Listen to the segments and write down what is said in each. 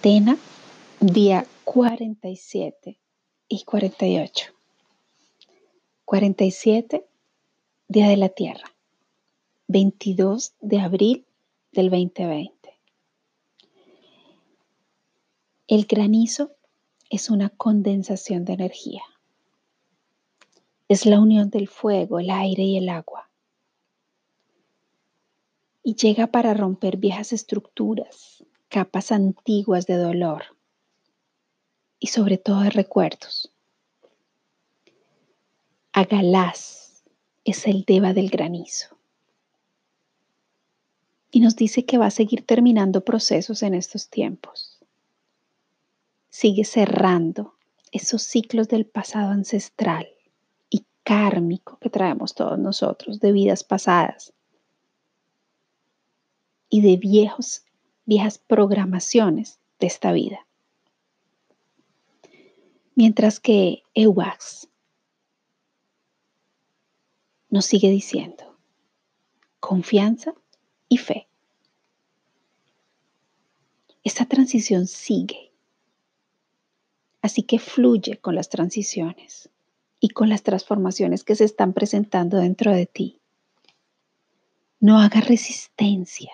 Cuarentena, día 47 y 48. 47, Día de la Tierra. 22 de abril del 2020. El granizo es una condensación de energía. Es la unión del fuego, el aire y el agua. Y llega para romper viejas estructuras, capas antiguas de dolor y sobre todo de recuerdos. Agalás es el deva del granizo. Y nos dice que va a seguir terminando procesos en estos tiempos. Sigue cerrando esos ciclos del pasado ancestral y kármico que traemos todos nosotros de vidas pasadas y de viejos viejas programaciones de esta vida. Mientras que Ewax nos sigue diciendo confianza y fe. Esta transición sigue. Así que fluye con las transiciones y con las transformaciones que se están presentando dentro de ti. No haga resistencia.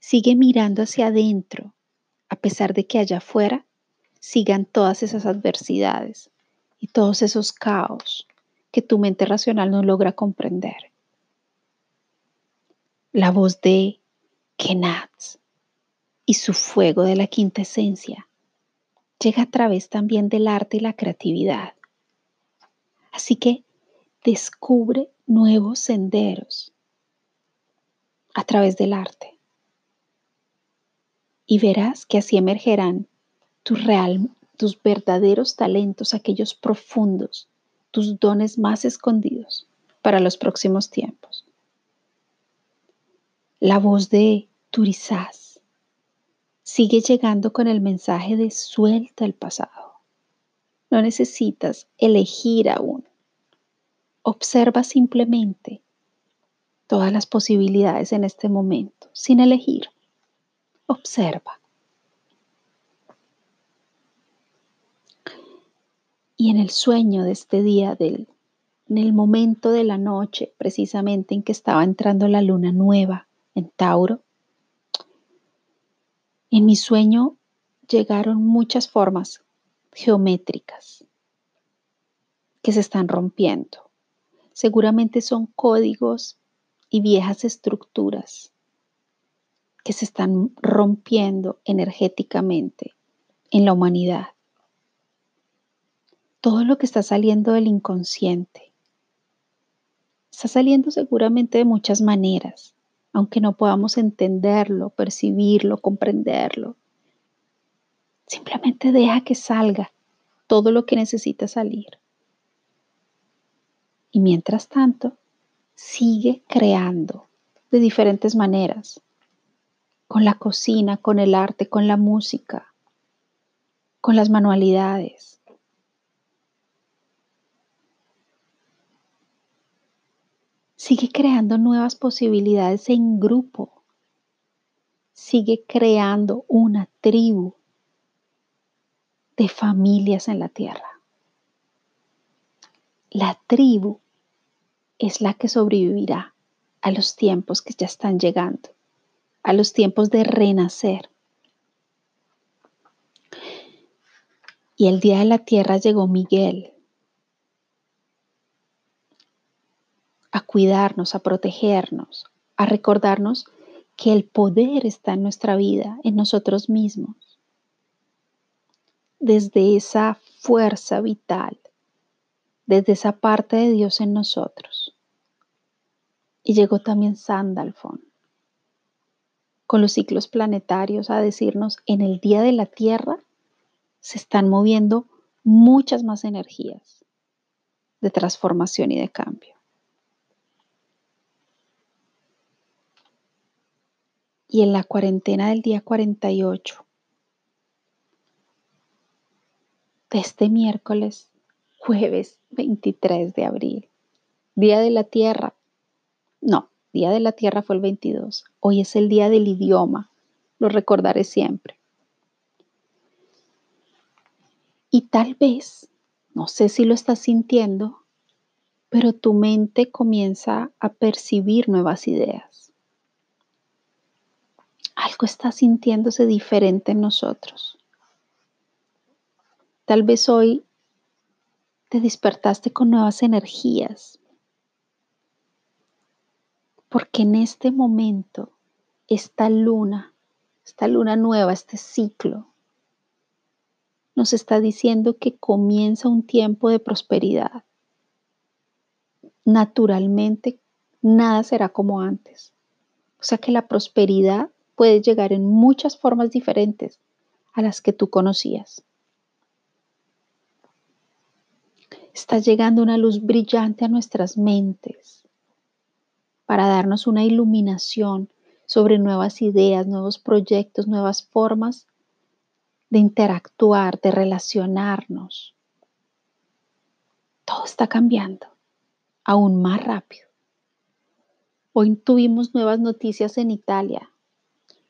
Sigue mirando hacia adentro, a pesar de que allá afuera sigan todas esas adversidades y todos esos caos que tu mente racional no logra comprender. La voz de Kenatz y su fuego de la quinta esencia llega a través también del arte y la creatividad. Así que descubre nuevos senderos a través del arte y verás que así emergerán tus, real, tus verdaderos talentos, aquellos profundos, tus dones más escondidos para los próximos tiempos. La voz de Turizás sigue llegando con el mensaje de suelta el pasado. No necesitas elegir aún. Observa simplemente todas las posibilidades en este momento, sin elegir observa. Y en el sueño de este día, del, en el momento de la noche, precisamente en que estaba entrando la luna nueva en Tauro, en mi sueño llegaron muchas formas geométricas que se están rompiendo. Seguramente son códigos y viejas estructuras que se están rompiendo energéticamente en la humanidad. Todo lo que está saliendo del inconsciente está saliendo seguramente de muchas maneras, aunque no podamos entenderlo, percibirlo, comprenderlo. Simplemente deja que salga todo lo que necesita salir. Y mientras tanto, sigue creando de diferentes maneras con la cocina, con el arte, con la música, con las manualidades. Sigue creando nuevas posibilidades en grupo. Sigue creando una tribu de familias en la tierra. La tribu es la que sobrevivirá a los tiempos que ya están llegando a los tiempos de renacer. Y el día de la tierra llegó Miguel a cuidarnos, a protegernos, a recordarnos que el poder está en nuestra vida, en nosotros mismos. Desde esa fuerza vital, desde esa parte de Dios en nosotros. Y llegó también Sandalfon con los ciclos planetarios a decirnos en el día de la Tierra se están moviendo muchas más energías de transformación y de cambio. Y en la cuarentena del día 48 de este miércoles, jueves 23 de abril, Día de la Tierra, no, Día de la Tierra fue el 22. Hoy es el Día del Idioma. Lo recordaré siempre. Y tal vez, no sé si lo estás sintiendo, pero tu mente comienza a percibir nuevas ideas. Algo está sintiéndose diferente en nosotros. Tal vez hoy te despertaste con nuevas energías, porque en este momento, esta luna, esta luna nueva, este ciclo, nos está diciendo que comienza un tiempo de prosperidad. Naturalmente, nada será como antes. O sea que la prosperidad puede llegar en muchas formas diferentes a las que tú conocías. Está llegando una luz brillante a nuestras mentes para darnos una iluminación sobre nuevas ideas, nuevos proyectos, nuevas formas de interactuar, de relacionarnos. Todo está cambiando aún más rápido. Hoy tuvimos nuevas noticias en Italia.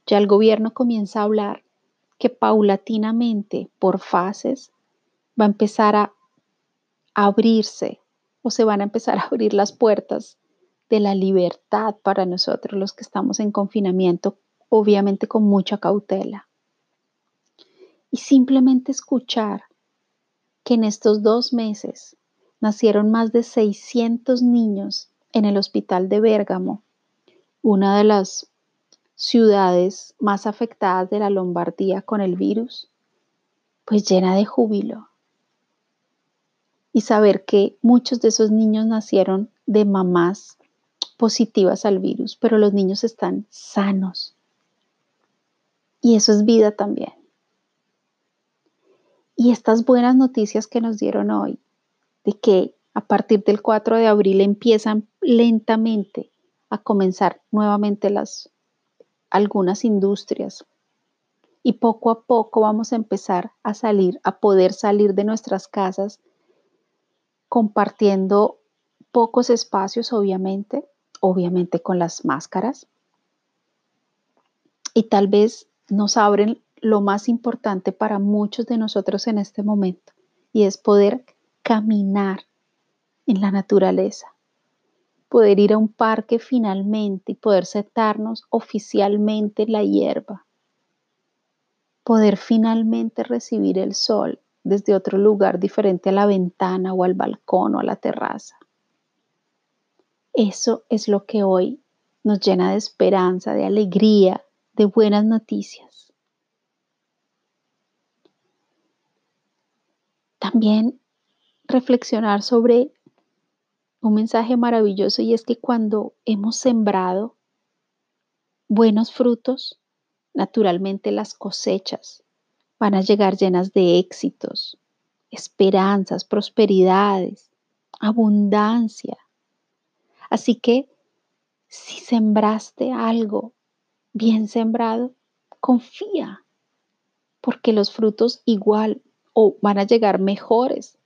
Ya el gobierno comienza a hablar que paulatinamente, por fases, va a empezar a abrirse o se van a empezar a abrir las puertas de la libertad para nosotros los que estamos en confinamiento, obviamente con mucha cautela. Y simplemente escuchar que en estos dos meses nacieron más de 600 niños en el hospital de Bérgamo, una de las ciudades más afectadas de la Lombardía con el virus, pues llena de júbilo. Y saber que muchos de esos niños nacieron de mamás positivas al virus, pero los niños están sanos. Y eso es vida también. Y estas buenas noticias que nos dieron hoy, de que a partir del 4 de abril empiezan lentamente a comenzar nuevamente las algunas industrias y poco a poco vamos a empezar a salir, a poder salir de nuestras casas compartiendo pocos espacios, obviamente, obviamente con las máscaras. Y tal vez nos abren lo más importante para muchos de nosotros en este momento, y es poder caminar en la naturaleza, poder ir a un parque finalmente y poder sentarnos oficialmente en la hierba, poder finalmente recibir el sol desde otro lugar diferente a la ventana o al balcón o a la terraza. Eso es lo que hoy nos llena de esperanza, de alegría, de buenas noticias. También reflexionar sobre un mensaje maravilloso y es que cuando hemos sembrado buenos frutos, naturalmente las cosechas van a llegar llenas de éxitos, esperanzas, prosperidades, abundancia. Así que si sembraste algo bien sembrado, confía, porque los frutos igual o van a llegar mejores,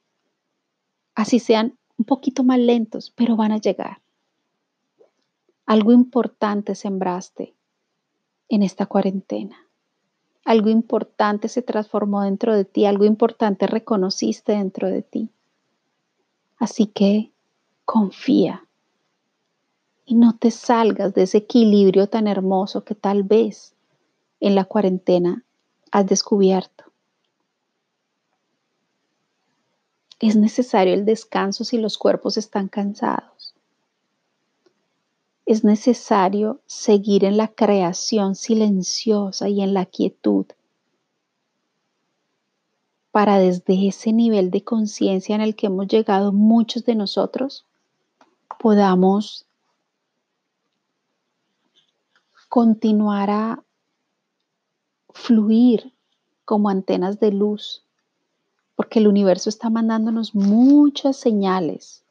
así sean un poquito más lentos, pero van a llegar. Algo importante sembraste en esta cuarentena. Algo importante se transformó dentro de ti, algo importante reconociste dentro de ti. Así que confía y no te salgas de ese equilibrio tan hermoso que tal vez en la cuarentena has descubierto. Es necesario el descanso si los cuerpos están cansados. Es necesario seguir en la creación silenciosa y en la quietud para desde ese nivel de conciencia en el que hemos llegado muchos de nosotros podamos continuar a fluir como antenas de luz, porque el universo está mandándonos muchas señales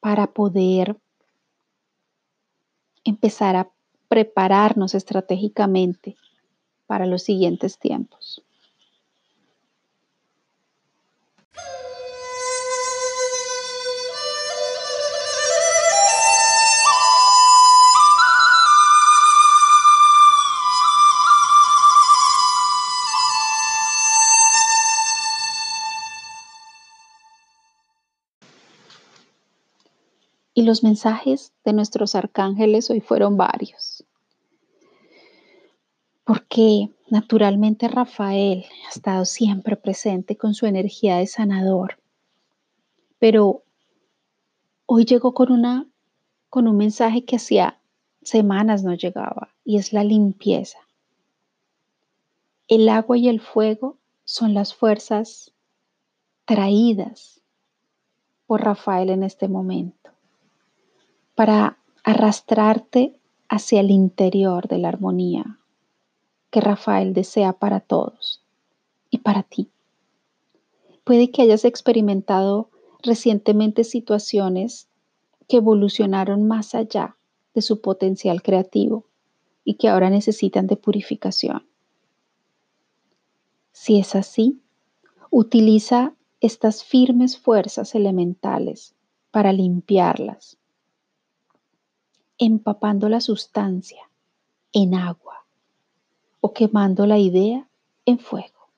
para poder empezar a prepararnos estratégicamente para los siguientes tiempos. Los mensajes de nuestros arcángeles hoy fueron varios. Porque naturalmente Rafael ha estado siempre presente con su energía de sanador. Pero hoy llegó con una con un mensaje que hacía semanas no llegaba y es la limpieza. El agua y el fuego son las fuerzas traídas por Rafael en este momento para arrastrarte hacia el interior de la armonía que Rafael desea para todos y para ti. Puede que hayas experimentado recientemente situaciones que evolucionaron más allá de su potencial creativo y que ahora necesitan de purificación. Si es así, utiliza estas firmes fuerzas elementales para limpiarlas, empapando la sustancia en agua o quemando la idea en fuego.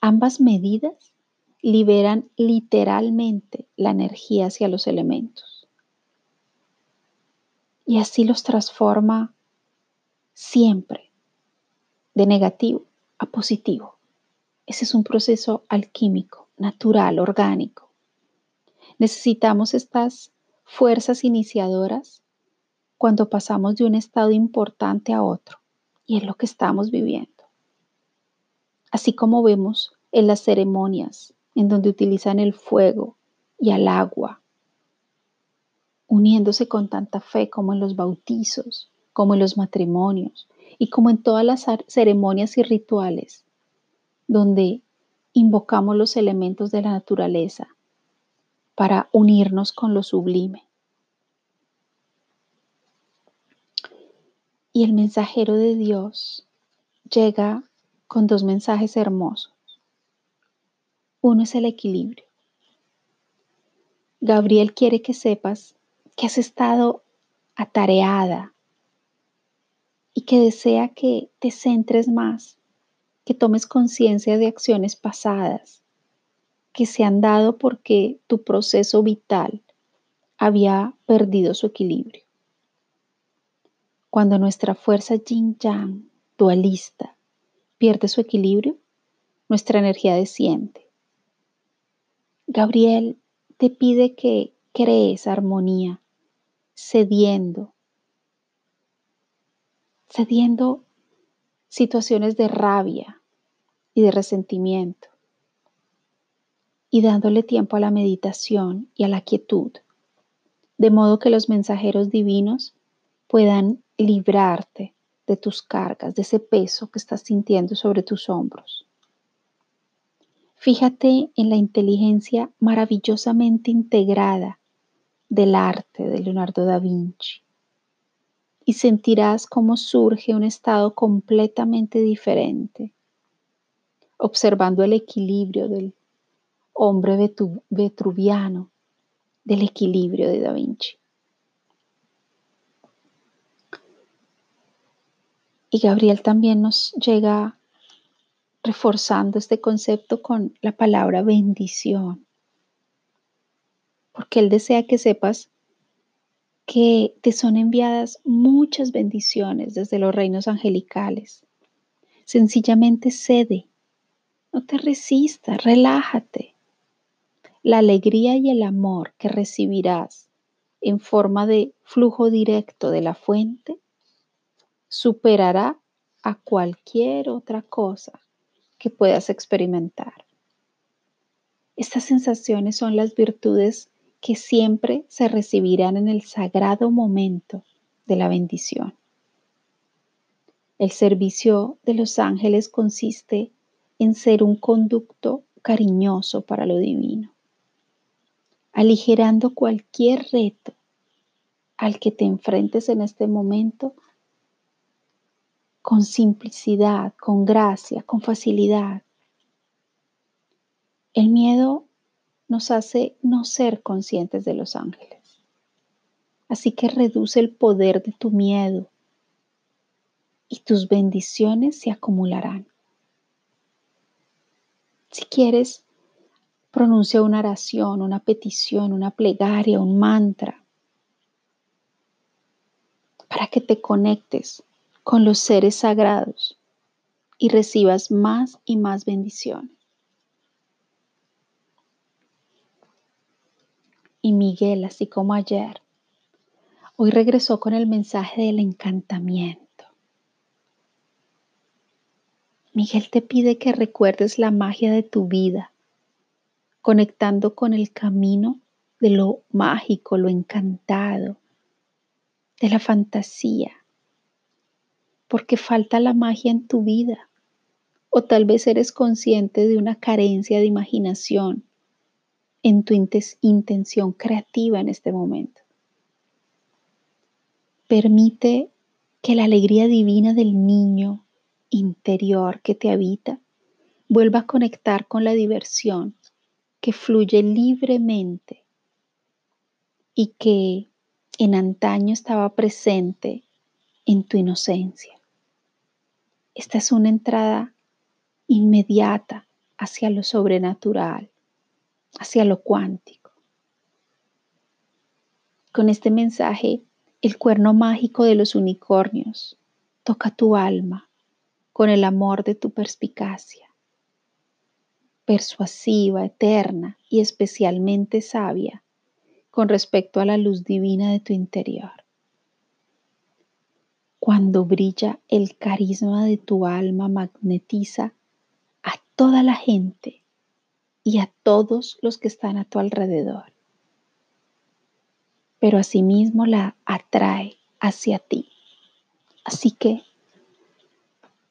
Ambas medidas liberan literalmente la energía hacia los elementos. Y así los transforma siempre de negativo a positivo. Ese es un proceso alquímico, natural, orgánico. Necesitamos estas fuerzas iniciadoras cuando pasamos de un estado importante a otro, y es lo que estamos viviendo. Así como vemos en las ceremonias en donde utilizan el fuego y al agua, uniéndose con tanta fe como en los bautizos, como en los matrimonios y como en todas las ceremonias y rituales, donde invocamos los elementos de la naturaleza para unirnos con lo sublime. Y el mensajero de Dios llega con dos mensajes hermosos. Uno es el equilibrio. Gabriel quiere que sepas que has estado atareada y que desea que te centres más, que tomes conciencia de acciones pasadas que se han dado porque tu proceso vital había perdido su equilibrio. Cuando nuestra fuerza yin-yang dualista pierde su equilibrio, nuestra energía desciende Gabriel te pide que crees armonía, cediendo, cediendo situaciones de rabia y de resentimiento y dándole tiempo a la meditación y a la quietud, de modo que los mensajeros divinos puedan librarte de tus cargas, de ese peso que estás sintiendo sobre tus hombros. Fíjate en la inteligencia maravillosamente integrada del arte de Leonardo da Vinci y sentirás cómo surge un estado completamente diferente, observando el equilibrio del hombre vetruviano, del equilibrio de da Vinci. Y Gabriel también nos llega reforzando este concepto con la palabra bendición. Porque Él desea que sepas que te son enviadas muchas bendiciones desde los reinos angelicales. Sencillamente cede, no te resistas, relájate. La alegría y el amor que recibirás en forma de flujo directo de la fuente superará a cualquier otra cosa que puedas experimentar. Estas sensaciones son las virtudes que siempre se recibirán en el sagrado momento de la bendición. El servicio de los ángeles consiste en ser un conducto cariñoso para lo divino, aligerando cualquier reto al que te enfrentes en este momento con simplicidad, con gracia, con facilidad. El miedo nos hace no ser conscientes de los ángeles. Así que reduce el poder de tu miedo y tus bendiciones se acumularán. Si quieres, Pronuncia una oración, una petición, una plegaria, un mantra, para que te conectes con los seres sagrados y recibas más y más bendiciones. Y Miguel, así como ayer, hoy regresó con el mensaje del encantamiento. Miguel te pide que recuerdes la magia de tu vida, conectando con el camino de lo mágico, lo encantado, de la fantasía, porque falta la magia en tu vida, o tal vez eres consciente de una carencia de imaginación en tu intención creativa en este momento. Permite que la alegría divina del niño interior que te habita vuelva a conectar con la diversión fluye libremente y que en antaño estaba presente en tu inocencia. Esta es una entrada inmediata hacia lo sobrenatural, hacia lo cuántico. Con este mensaje, el cuerno mágico de los unicornios toca tu alma con el amor de tu perspicacia, persuasiva, eterna y especialmente sabia con respecto a la luz divina de tu interior. Cuando brilla el carisma de tu alma magnetiza a toda la gente y a todos los que están a tu alrededor, pero asimismo la atrae hacia ti. Así que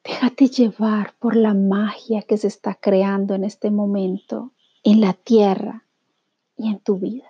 déjate llevar por la magia que se está creando en este momento en la tierra y en tu vida.